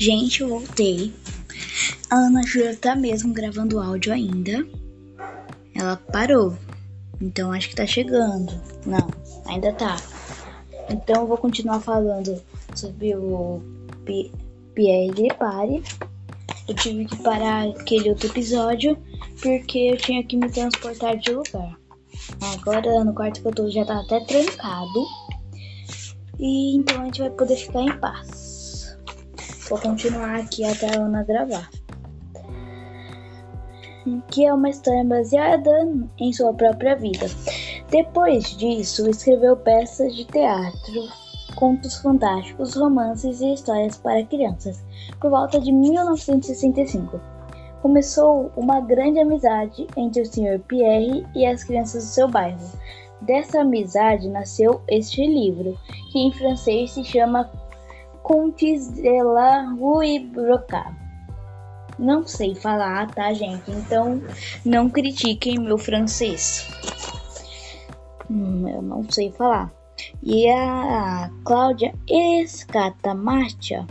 Gente, eu voltei. A Ana Júlia tá mesmo gravando áudio ainda. Ela parou. Então acho que tá chegando. Não, ainda tá. Então eu vou continuar falando sobre o P Pierre Gripari. Eu tive que parar aquele outro episódio porque eu tinha que me transportar de lugar. Agora no quarto que eu tô já tá até trancado. E então a gente vai poder ficar em paz. Vou continuar aqui até a Ana gravar. Que é uma história baseada em sua própria vida. Depois disso, escreveu peças de teatro, contos fantásticos, romances e histórias para crianças. Por volta de 1965, começou uma grande amizade entre o Sr. Pierre e as crianças do seu bairro. Dessa amizade nasceu este livro, que em francês se chama Contes de la Rue Brocard. Não sei falar, tá, gente? Então não critiquem meu francês. Hum, eu não sei falar. E a Cláudia Escatamarcha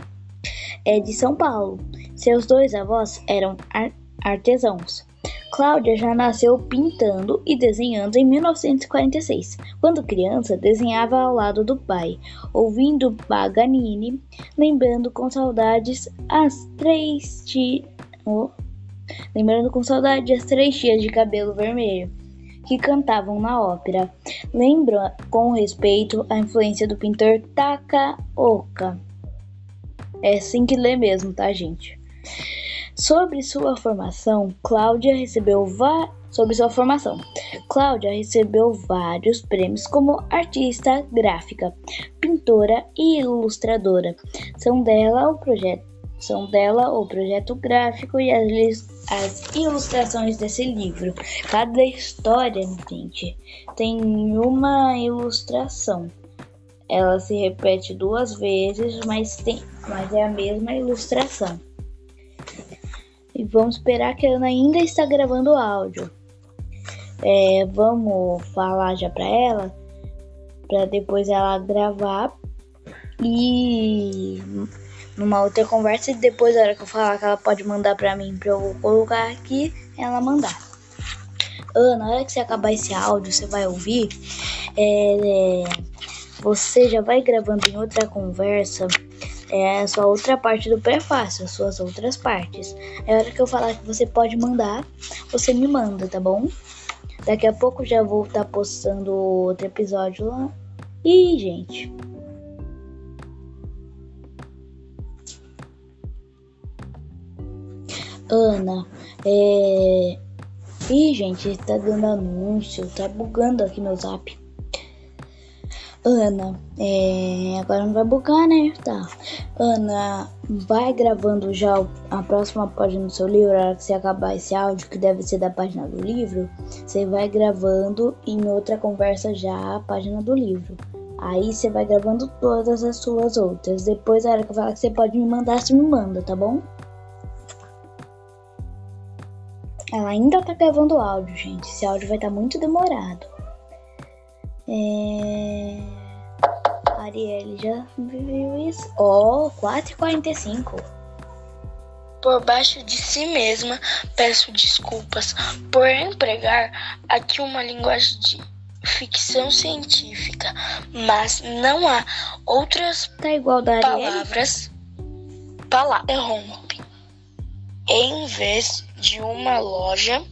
é de São Paulo. Seus dois avós eram ar artesãos. Cláudia já nasceu pintando e desenhando em 1946. Quando criança, desenhava ao lado do pai, ouvindo Paganini, lembrando com saudades as três ti... oh. lembrando com saudade as três tias de cabelo vermelho que cantavam na ópera. Lembra com respeito a influência do pintor Takaoka. É assim que lê mesmo, tá, gente? Sobre sua formação, Cláudia recebeu sobre sua formação. Cláudia recebeu vários prêmios como artista gráfica, pintora e ilustradora. São dela o projeto são dela o projeto gráfico e as, as ilustrações desse livro. Cada história, gente, tem uma ilustração. Ela se repete duas vezes, mas, tem, mas é a mesma ilustração. E vamos esperar que a Ana ainda está gravando áudio. É, vamos falar já para ela, para depois ela gravar e numa outra conversa e depois, na hora que eu falar que ela pode mandar pra mim pra eu colocar aqui, ela mandar. Ana, na hora que você acabar esse áudio, você vai ouvir. É, você já vai gravando em outra conversa é a sua outra parte do prefácio, as suas outras partes. É hora que eu falar que você pode mandar, você me manda, tá bom? Daqui a pouco já vou estar tá postando outro episódio lá. E, gente, Ana, é. Ih, gente, tá dando anúncio, tá bugando aqui meu zap. Ana, é... agora não vai bugar, né? Tá. Ana, vai gravando já a próxima página do seu livro, a hora que você acabar esse áudio, que deve ser da página do livro, você vai gravando em outra conversa já a página do livro. Aí você vai gravando todas as suas outras. Depois, a hora que eu falar que você pode me mandar, você me manda, tá bom? Ela ainda tá gravando áudio, gente. Esse áudio vai estar tá muito demorado. É... Arielle já viu isso? Ó, oh, 4h45. Por baixo de si mesma, peço desculpas por empregar aqui uma linguagem de ficção científica, mas não há outras tá igual da palavras. Palavra interrompe. Em vez de uma loja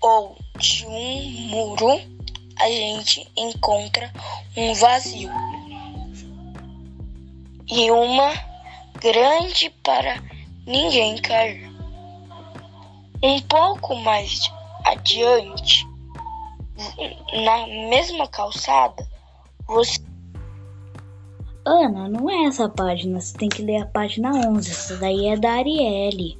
ou de um muro, a gente encontra um vazio e uma grande para ninguém cair. Um pouco mais adiante, na mesma calçada, você Ana, não é essa página, você tem que ler a página 11. Essa daí é da Arielle.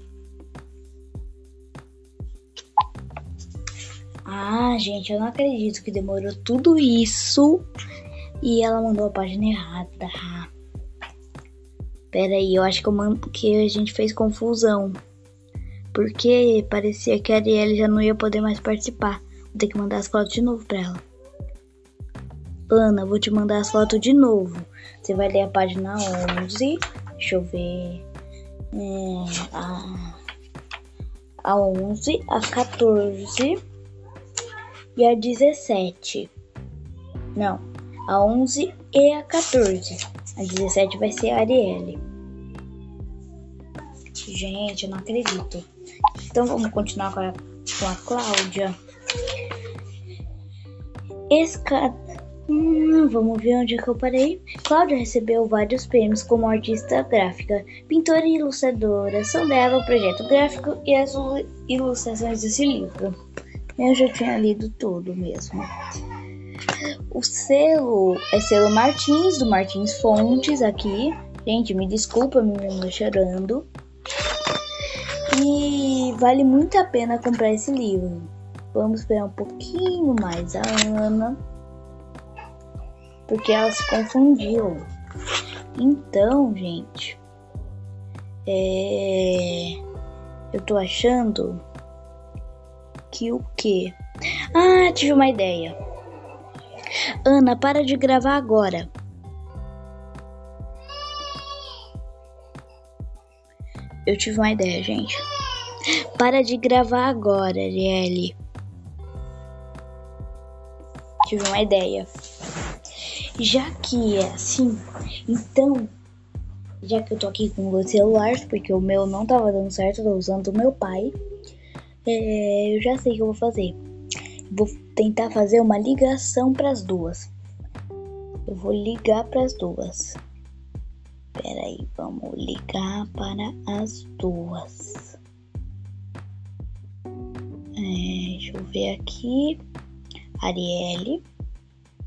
Ah, gente, eu não acredito que demorou tudo isso e ela mandou a página errada. Pera aí, eu acho que, eu mando, que a gente fez confusão. Porque parecia que a Arielle já não ia poder mais participar. Vou ter que mandar as fotos de novo pra ela. Ana, vou te mandar as fotos de novo. Você vai ler a página 11. Deixa eu ver. É, a, a 11, a 14 e a 17. Não, a 11 e a 14. A 17 vai ser a Arielle. Gente, eu não acredito. Então vamos continuar com a, com a Cláudia. Esca... Hum, vamos ver onde é que eu parei. Cláudia recebeu vários prêmios como artista gráfica, pintora e ilustradora. São dela o projeto gráfico e as ilustrações desse livro. Eu já tinha lido tudo mesmo. O selo é selo Martins, do Martins Fontes aqui. Gente, me desculpa, me chorando. E vale muito a pena comprar esse livro. Vamos esperar um pouquinho mais a Ana. Porque ela se confundiu. Então, gente. É... Eu tô achando o quê? Ah, tive uma ideia. Ana, para de gravar agora. Eu tive uma ideia, gente. Para de gravar agora, Arielle. Tive uma ideia. Já que é assim, então, já que eu tô aqui com dois celulares, porque o meu não tava dando certo, eu tô usando o meu pai, é, eu já sei o que eu vou fazer. Vou tentar fazer uma ligação para as duas. Eu vou ligar para as duas. Espera aí, vamos ligar para as duas. É, deixa eu ver aqui. Arielle.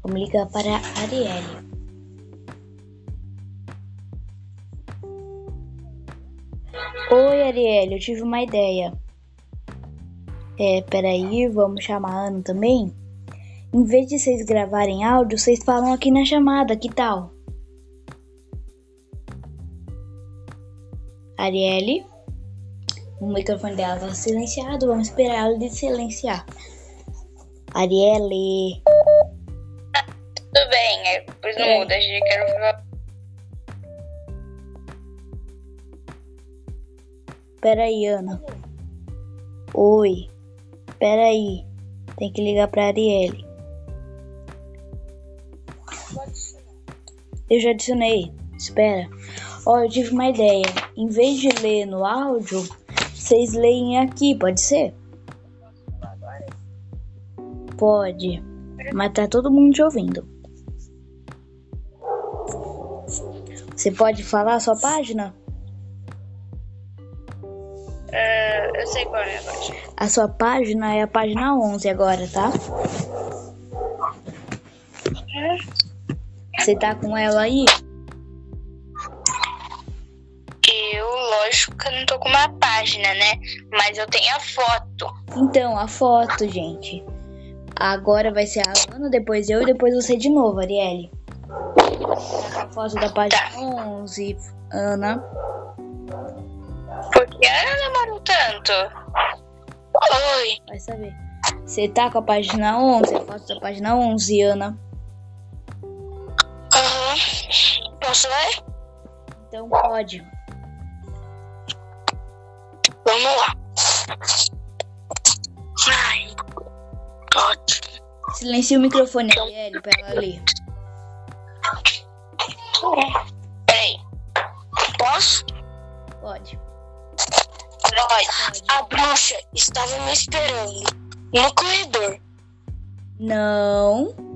Vamos ligar para a Arielle. Oi, Arielle, eu tive uma ideia. É, peraí, vamos chamar a Ana também? Em vez de vocês gravarem áudio, vocês falam aqui na chamada, que tal? Arielle. O microfone dela tá silenciado, vamos esperar ela de silenciar. Arielle. Tudo bem, é, pois não é. muda, a gente quer ver. Peraí, Ana. Oi. Peraí. Tem que ligar pra Arielle. Eu já adicionei. Espera. Ó, oh, eu tive uma ideia. Em vez de ler no áudio, vocês leem aqui, pode ser? Pode. Mas tá todo mundo te ouvindo. Você pode falar a sua página? Uh, eu sei qual é a página. A sua página é a página 11 agora, tá? Você tá com ela aí? Eu, lógico que eu não tô com uma página, né? Mas eu tenho a foto. Então, a foto, gente. Agora vai ser a Ana, depois eu e depois você de novo, Arielle. A foto da página tá. 11, Ana. Por que ela demorou tanto? Oi. Vai saber. Você tá com a página 11, a foto da página 11, Ana. Uhum. Posso ler? Então pode. Vamos lá. Ai, ótimo. Silencia o microfone, Arielle, pra ela ler. Peraí. Posso? Pode. A bruxa estava me esperando no corredor. Não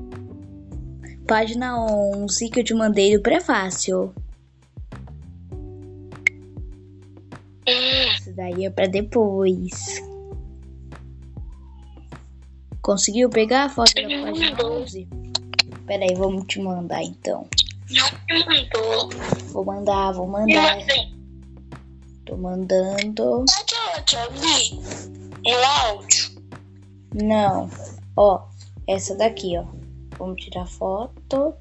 página 11 que eu te mandei do prefácio. Isso daí é pra depois. Conseguiu pegar a foto da página 11? Pera aí, vamos te mandar então. Não me mandou. Vou mandar, vou mandar. Tô mandando. No áudio? Não. Ó, essa daqui, ó. Vamos tirar foto.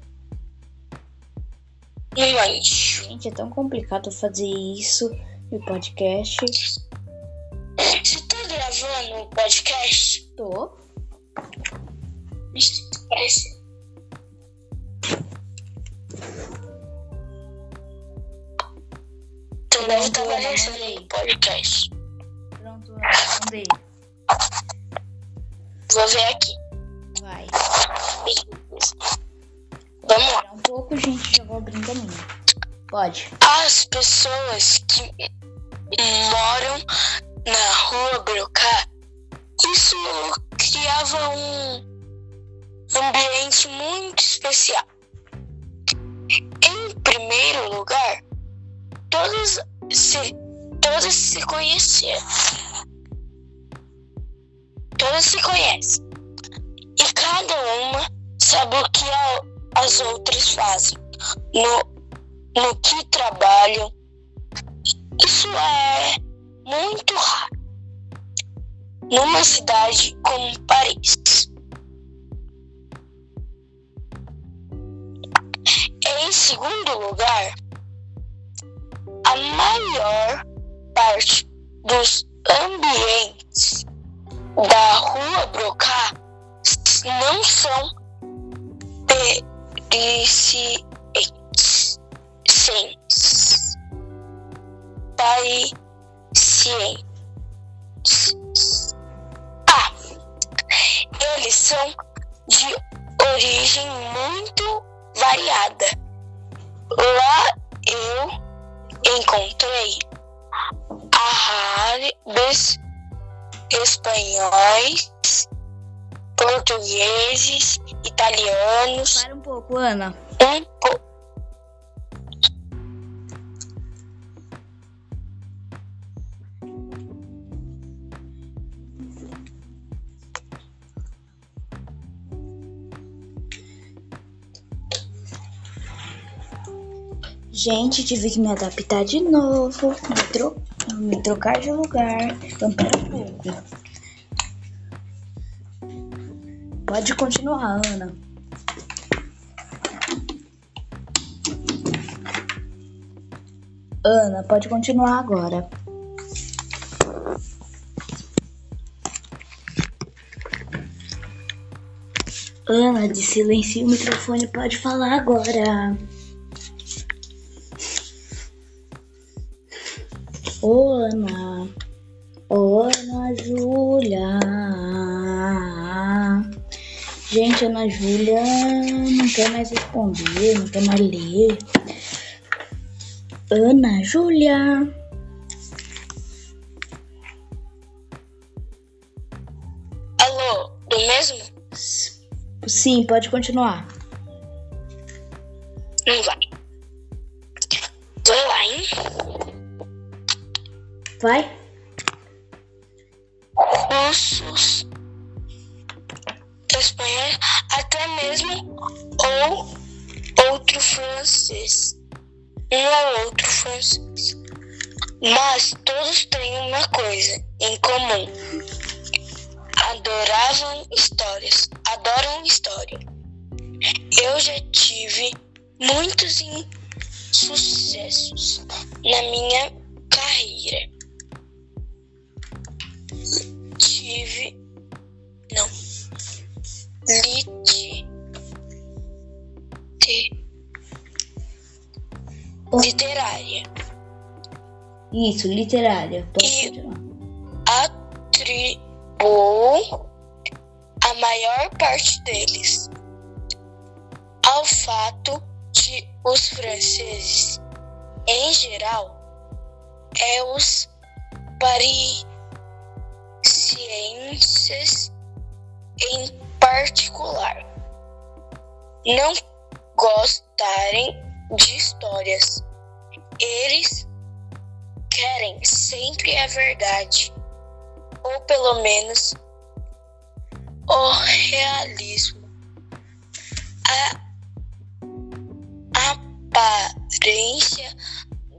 Gente, é tão complicado fazer isso no podcast. Você tá gravando o podcast? Tô. Parece. Deve estar aparecendo no podcast. Pronto, mandei. Vou ver aqui. Vai. Vamos lá. Espera um pouco, gente, já vou abrindo a minha. Pode. As pessoas que moram na rua Brocá, isso criava um ambiente muito especial. Em primeiro lugar, todos se, todos se conheciam. Todos se conhecem. E cada uma sabe o que a- as outras fazem, no, no que trabalham. Isso é muito raro. Numa cidade como Paris. Em segundo lugar, a maior parte dos ambientes da Rua Brocá não são pericientes. Paricientes. Ah, eles são de origem muito variada. Lá eu encontrei árabes, espanhóis, portugueses, italianos, Para um pouco, Ana. um Gente, tive que me adaptar de novo. Me, tro... me trocar de lugar. Então, pera um pouco. Pode continuar, Ana. Ana, pode continuar agora. Ana, de silencio o microfone, pode falar agora. Ana, ô Ana Júlia. Gente, Ana Júlia não quer mais responder, não quer mais ler. Ana Júlia. Alô, do mesmo? Sim, pode continuar. Não. Vai Vai? Russos, espanhóis, até mesmo ou outro francês. Um ou outro francês. Mas todos têm uma coisa em comum. Adoravam histórias. Adoram história. Eu já tive muitos sucessos na minha Tive. Não. Lite. te- Literária. Isso, literária. Pode E- continuar. atribuo a maior parte deles ao fato de os franceses, em geral, é os parisienses em particular, não gostarem de histórias. Eles querem sempre a verdade, ou pelo menos o realismo. A aparência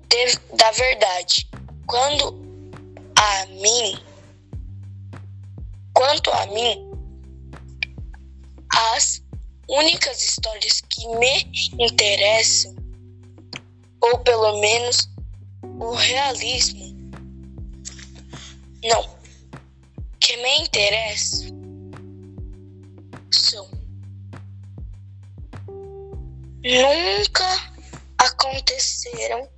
de- da verdade. Quando a mim, quanto a mim, as únicas histórias que me interessam, ou pelo menos o realismo, não, que me interessa são nunca aconteceram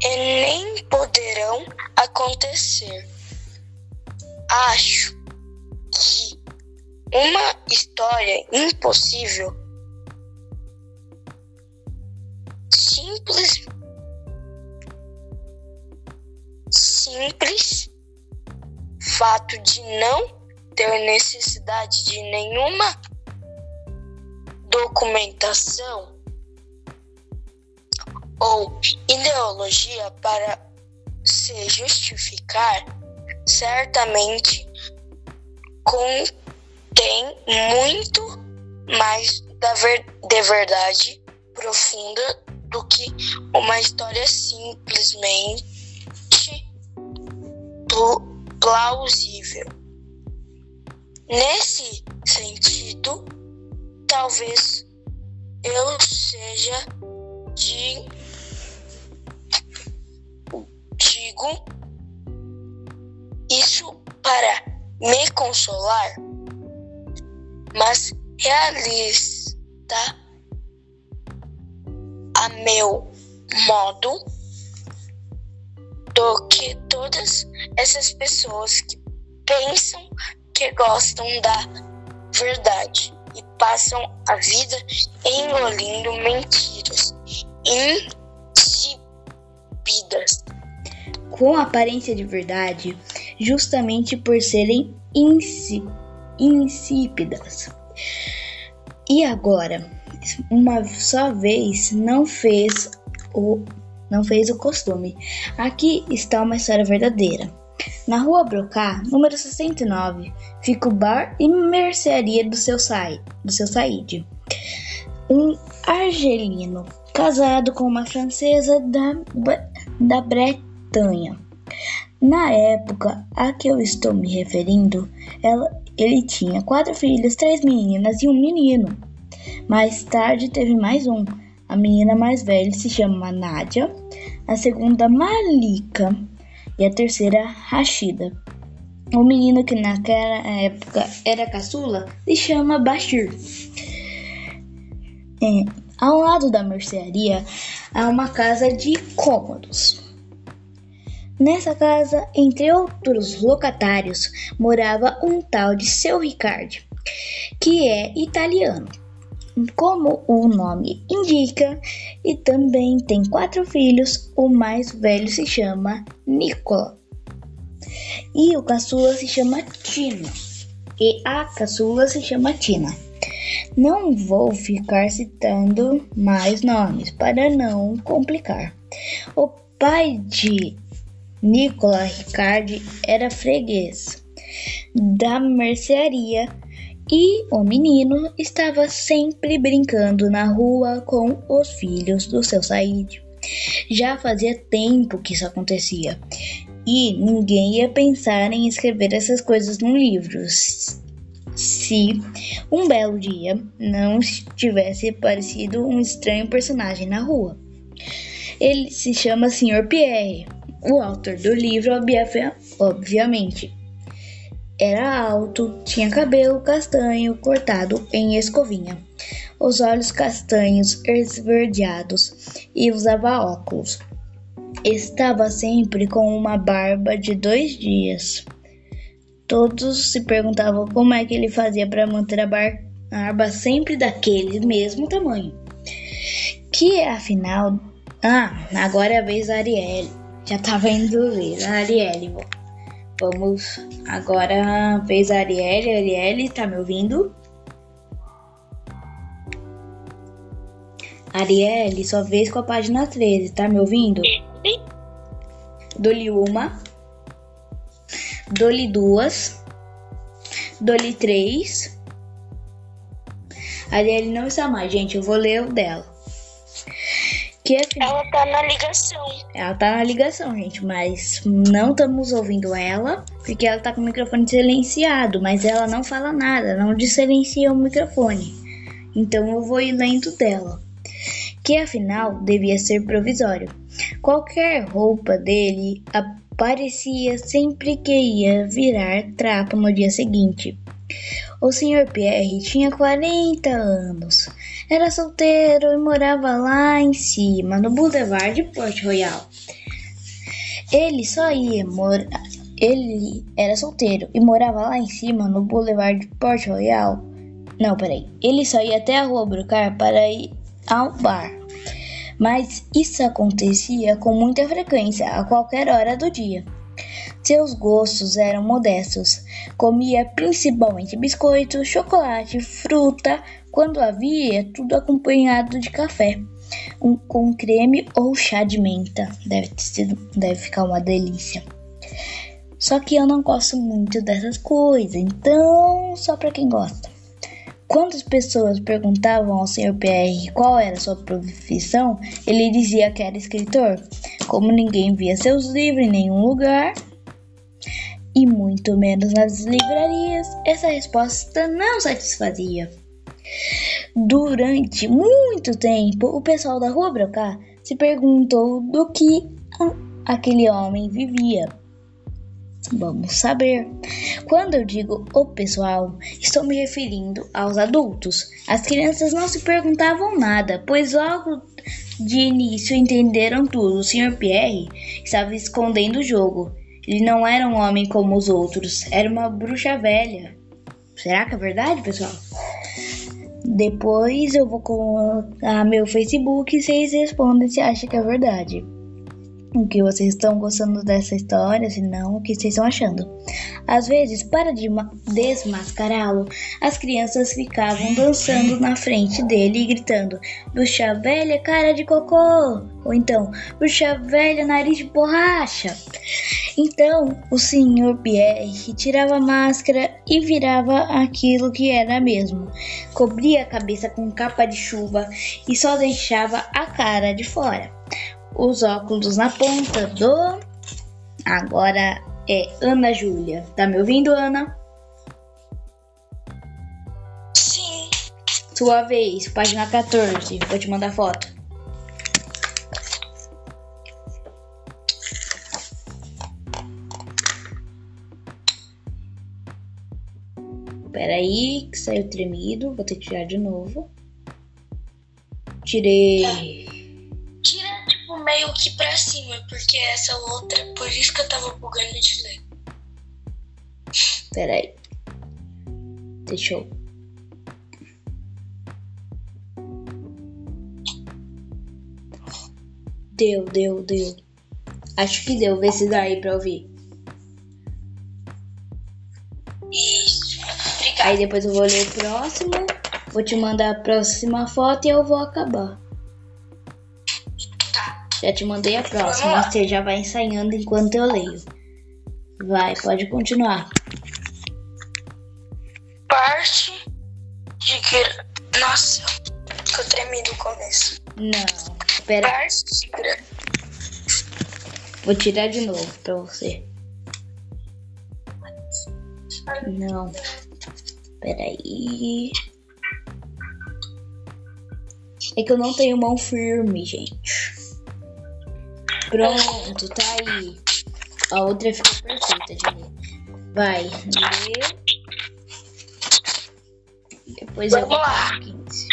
e nem poderão acontecer. Acho que uma história impossível simples simples fato de não ter necessidade de nenhuma documentação ou ideologia para se justificar, certamente contém muito mais da ver de verdade profunda do que uma história simplesmente plausível. Nesse sentido, talvez eu seja de digo me consolar, mas realista a meu modo do que todas essas pessoas que pensam que gostam da verdade e passam a vida engolindo mentiras insípidas. Com aparência de verdade, justamente por serem insípidas. E agora, uma só vez não fez o não fez o costume. Aqui está uma história verdadeira. Na rua Brocá, número 69, fica o bar e mercearia do seu, Sa do seu Said. Um argelino casado com uma francesa da, da Bretanha. Na época a que eu estou me referindo, ela, ele tinha quatro filhos, três meninas e um menino. Mais tarde teve mais um. A menina mais velha se chama Nádia, a segunda Malika e a terceira Rashida. O menino que naquela época era caçula se chama Bashir. É, ao lado da mercearia há uma casa de cômodos. Nessa casa, entre outros locatários, morava um tal de seu Ricardo, que é italiano como o nome indica, e também tem quatro filhos. O mais velho se chama Nicola e o caçula se chama Tina e a caçula se chama Tina. Não vou ficar citando mais nomes para não complicar. O pai de Nicola Ricardi era freguês da mercearia e o menino estava sempre brincando na rua com os filhos do seu Said. Já fazia tempo que isso acontecia e ninguém ia pensar em escrever essas coisas num livro se um belo dia não tivesse aparecido um estranho personagem na rua. Ele se chama Sr. Pierre, o autor do livro, obviamente. Era alto, tinha cabelo castanho cortado em escovinha, os olhos castanhos esverdeados e usava óculos. Estava sempre com uma barba de dois dias. Todos se perguntavam como é que ele fazia para manter a barba sempre daquele mesmo tamanho. Que afinal. Ah, agora é a vez da Arielle. Já tava indo ver a Arielle. Vamos agora fez a Arielle. Arielle, tá me ouvindo? Arielle, sua vez com a página 13, tá me ouvindo? Dou-lhe uma. Dou-lhe duas. Dou-lhe três. Arielle não está mais, gente. Eu vou ler o dela. Que é ela tá na ligação. Ela tá na ligação, gente, mas não estamos ouvindo ela, porque ela tá com o microfone silenciado, mas ela não fala nada, não silencia o microfone. Então eu vou ir lendo dela. Que afinal devia ser provisório. Qualquer roupa dele aparecia sempre que ia virar trapo no dia seguinte. O Sr. Pierre tinha 40 anos. Era solteiro e morava lá em cima, no Boulevard de Port Royal. Ele só ia morar. Ele era solteiro e morava lá em cima no Boulevard de Port Royal. Não, peraí. Ele só ia até a rua Brocar para ir ao bar. Mas isso acontecia com muita frequência, a qualquer hora do dia. Seus gostos eram modestos. Comia principalmente biscoito, chocolate, fruta, quando havia, tudo acompanhado de café, um, com creme ou chá de menta. Deve, sido, deve ficar uma delícia. Só que eu não gosto muito dessas coisas, então só para quem gosta. Quando as pessoas perguntavam ao Sr. PR qual era sua profissão, ele dizia que era escritor. Como ninguém via seus livros em nenhum lugar, e muito menos nas livrarias, essa resposta não satisfazia. Durante muito tempo, o pessoal da Rua Brocá se perguntou do que aquele homem vivia. Vamos saber. Quando eu digo o pessoal, estou me referindo aos adultos. As crianças não se perguntavam nada, pois logo de início entenderam tudo. O Sr. Pierre estava escondendo o jogo. Ele não era um homem como os outros, era uma bruxa velha. Será que é verdade, pessoal? Depois eu vou colocar meu Facebook e vocês respondem se acham que é verdade o que vocês estão gostando dessa história, se não, o que vocês estão achando. Às vezes, para desmascará-lo, as crianças ficavam dançando na frente dele e gritando: Bruxa velha, cara de cocô! Ou então, Bruxa velha, nariz de borracha! Então, o senhor Pierre tirava a máscara e virava aquilo que era mesmo. Cobria a cabeça com capa de chuva e só deixava a cara de fora os óculos na ponta do. Agora é Ana Júlia. Tá me ouvindo, Ana? Sim. Sua vez, página 14. Vou te mandar foto. Peraí, que saiu tremido. Vou ter que tirar de novo. Tirei meio que pra cima, porque essa outra, por isso que eu tava bugando de ler. Peraí. Deixa eu. Deu, deu, deu. Acho que deu. Vê se dá aí pra ouvir. Isso. Obrigada. Aí depois eu vou ler o próximo. Vou te mandar a próxima foto e eu vou acabar. Já te mandei a próxima, você já vai ensaiando enquanto eu leio. Vai, pode continuar. Parte de que. Nossa, eu tremi do começo. Não, pera. Parte de Vou tirar de novo pra você. Não. Peraí. É que eu não tenho mão firme, gente. Pronto, tá aí. A outra ficou perfeita de ler. Vai. Depois Vamos eu lá. 15.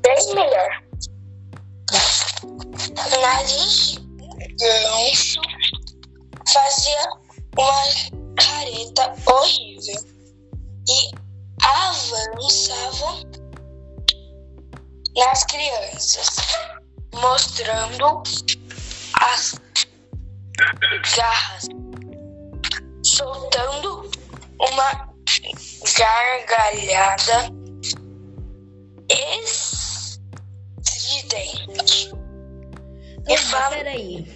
Bem melhor. Nariz ganso fazia uma careta horrível e avançavam nas crianças, mostrando as garras, soltando uma gargalhada estridente. E fala... Peraí.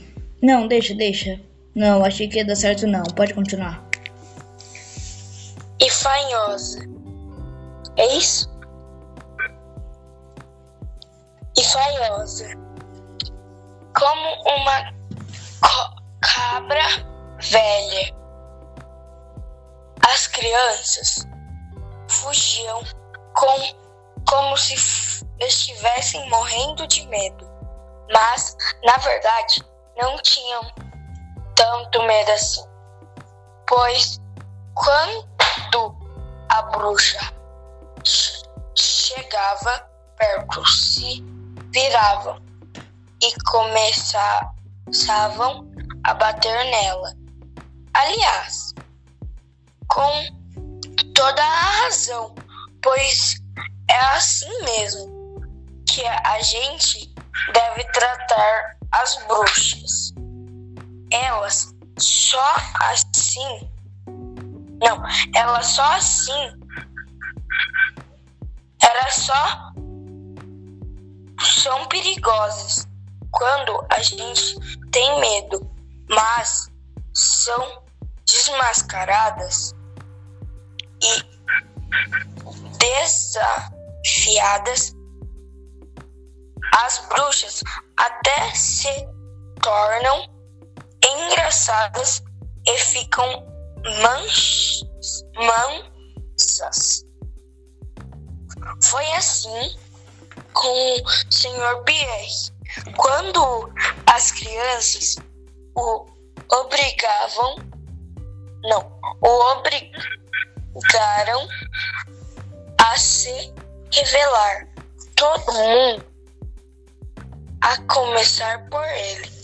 Não, deixa, deixa. Não, achei que ia dar certo não. Pode continuar. E fanhosa. É isso? E fanhosa como uma cabra velha. As crianças fugiam com, como se estivessem morrendo de medo, mas na verdade não tinham tanto medo assim, pois quando a bruxa chegava perto, se viravam e começavam a bater nela. Aliás, com toda a razão, pois é assim mesmo que a gente deve tratar as bruxas. Elas só assim. Não, elas só assim. Elas só são perigosas quando a gente tem medo, mas são desmascaradas e desafiadas. As bruxas até se tornam engraçadas e ficam mansas. Foi assim com o Sr. Pierre. Quando as crianças o obrigavam, não, o obrigaram a se revelar. Todo mundo, a começar por ele.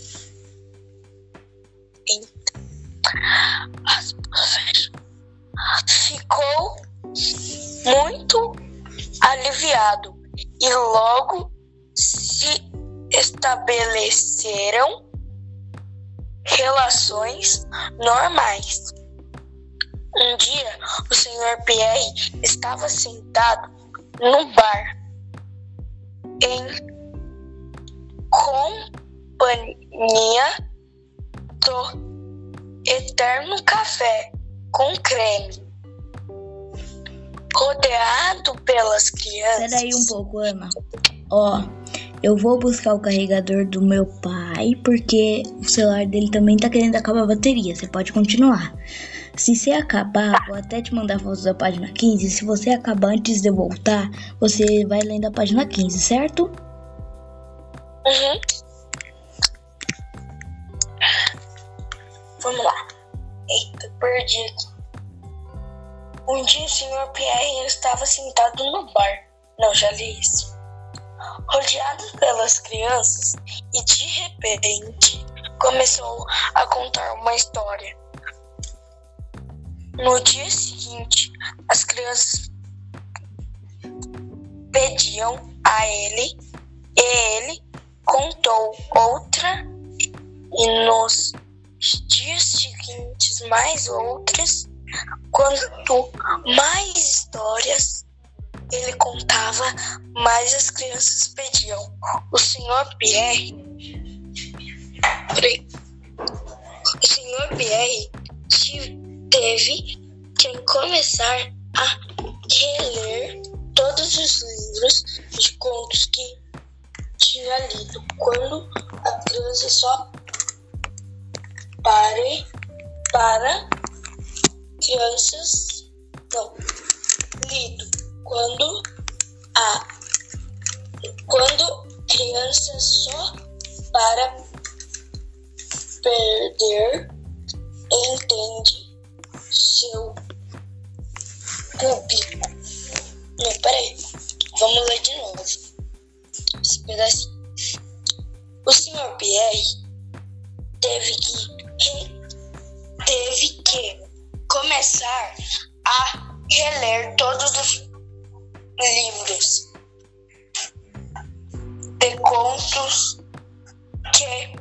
Ficou muito aliviado e logo se estabeleceram relações normais. Um dia, o Sr. Pierre estava sentado no bar em companhia do eterno café com creme, rodeado pelas crianças. Peraí um pouco, Ana. Ó, eu vou buscar o carregador do meu pai, porque o celular dele também tá querendo acabar a bateria. Você pode continuar. Se você acabar, vou até te mandar fotos da página 15. Se você acabar antes de eu voltar, você vai lendo a página 15, certo? Uhum. Vamos lá. Eita, perdi aqui. Um dia o Sr. Pierre estava sentado no bar. Não, já li isso. Rodeado pelas crianças e de repente começou a contar uma história. No dia seguinte, as crianças pediam a ele e ele contou outra e nos dias seguintes mais outras. Quanto mais histórias ele contava, mais as crianças pediam. O senhor Pierre. O senhor Pierre teve que começar a reler todos os livros de contos que tinha lido quando a criança só pare para crianças não lido quando a quando criança só para perder entende seu público. Não, peraí. Vamos ler de novo. Esse pedacinho. O senhor Pierre teve que teve que começar a reler todos os livros de contos que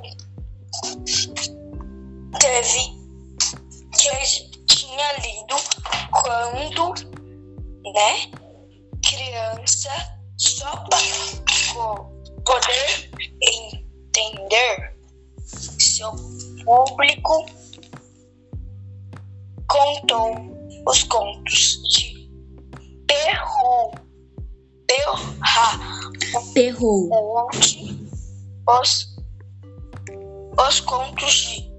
teve que tinha lido quando, né, criança, só para poder entender seu público contou os contos de Perru, Perra, Perru, os, os contos de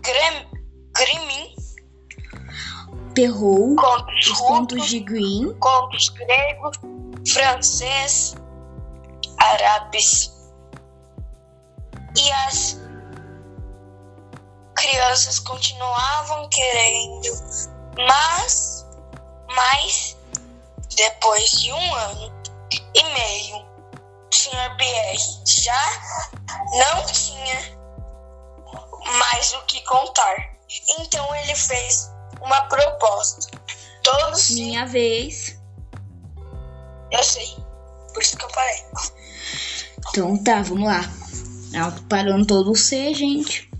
Grem, Grimin Perrault, contos os contos de Green, contos gregos, francês, árabes. E as crianças continuavam querendo, mas, mas depois de um ano e meio, Sr. Pierre já não tinha mais o que contar. Então ele fez uma proposta. Todos. Minha vez. Eu sei. Por isso que eu parei. Então tá, vamos lá. Parando todo o C, gente.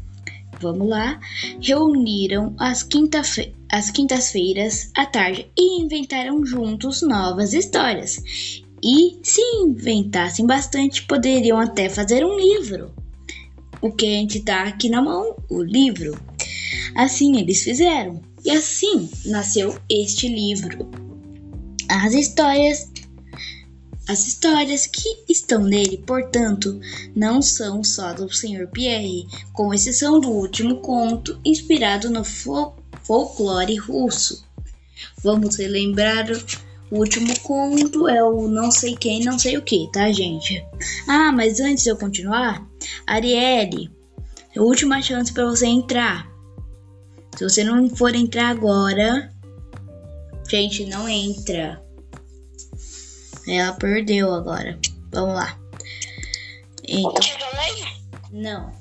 Vamos lá. Reuniram as, quinta as quintas-feiras à tarde e inventaram juntos novas histórias. E se inventassem bastante, poderiam até fazer um livro. O que a gente tá aqui na mão, o livro. Assim eles fizeram. E assim nasceu este livro. As histórias as histórias que estão nele, portanto, não são só do Sr. Pierre, com exceção do último conto inspirado no fol folclore russo. Vamos relembrar o último conto é o não sei quem, não sei o que, tá, gente? Ah, mas antes de eu continuar, Arielle, última chance para você entrar. Se você não for entrar agora, gente, não entra. Ela perdeu agora. Vamos lá. Então, não.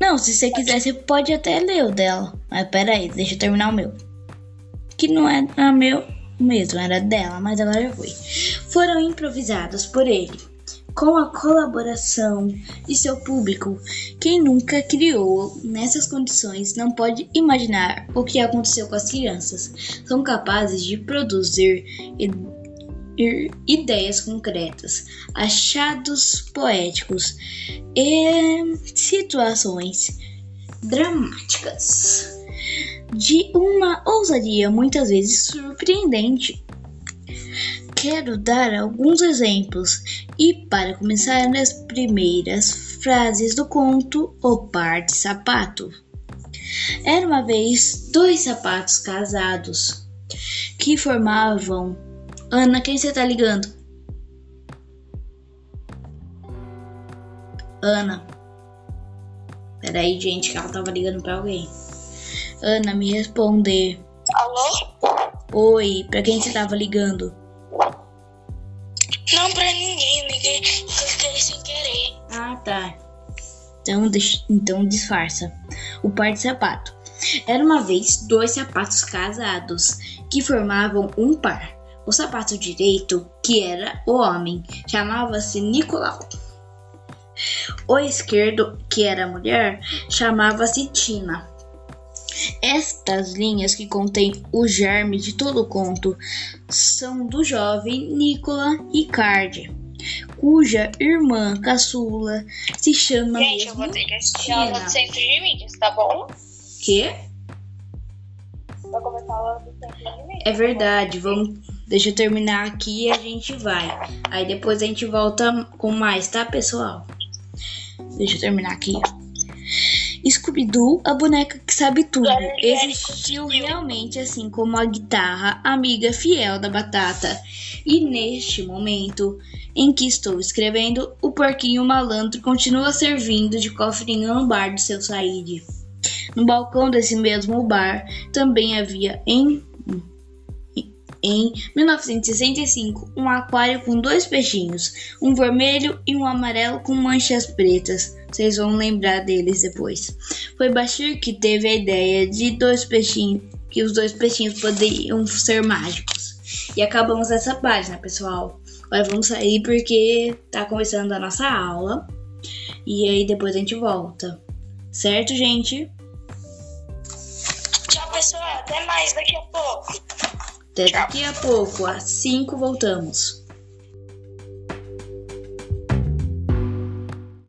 Não, se você quiser, você pode até ler o dela. Mas pera aí, deixa eu terminar o meu. Que não é a meu mesmo, era dela, mas agora já foi. Foram improvisados por ele, com a colaboração de seu público. Quem nunca criou nessas condições não pode imaginar o que aconteceu com as crianças. São capazes de produzir ideias concretas, achados poéticos e situações dramáticas de uma ousadia muitas vezes surpreendente. Quero dar alguns exemplos e, para começar, nas primeiras frases do conto O Par de Sapato. Era uma vez dois sapatos casados que formavam. Ana, quem você tá ligando? Ana. Peraí, gente, que ela tava ligando pra alguém. Ana, me responder. Alô? Oi, pra quem você tava ligando? Não, pra ninguém, liguei, liguei sem querer. Ah, tá. Então, então disfarça. O par de sapato. Era uma vez dois sapatos casados que formavam um par. O sapato direito, que era o homem, chamava-se Nicolau. O esquerdo, que era a mulher, chamava-se Tina. Estas linhas que contêm o germe de todo o conto são do jovem Nicola Ricardi, cuja irmã caçula se chama Gente, eu vou ter que assistir a aula do centro de mídias, tá bom? Quê? Vai começar a aula do centro de mídias. É verdade, vamos. Deixa eu terminar aqui e a gente vai. Aí depois a gente volta com mais, tá, pessoal? Deixa eu terminar aqui. Scooby-Doo, a boneca que sabe tudo, existiu realmente assim como a guitarra, amiga fiel da batata. E neste momento em que estou escrevendo, o porquinho malandro continua servindo de cofrinho no bar do seu Said. No balcão desse mesmo bar também havia em em 1965 um aquário com dois peixinhos, um vermelho e um amarelo com manchas pretas. Vocês vão lembrar deles depois. Foi Bashir que teve a ideia de dois peixinhos, que os dois peixinhos poderiam ser mágicos. E acabamos essa página, pessoal. Agora vamos sair porque tá começando a nossa aula. E aí depois a gente volta. Certo, gente? Tchau, pessoal. Até mais daqui a pouco. Até daqui a pouco. Às 5 voltamos.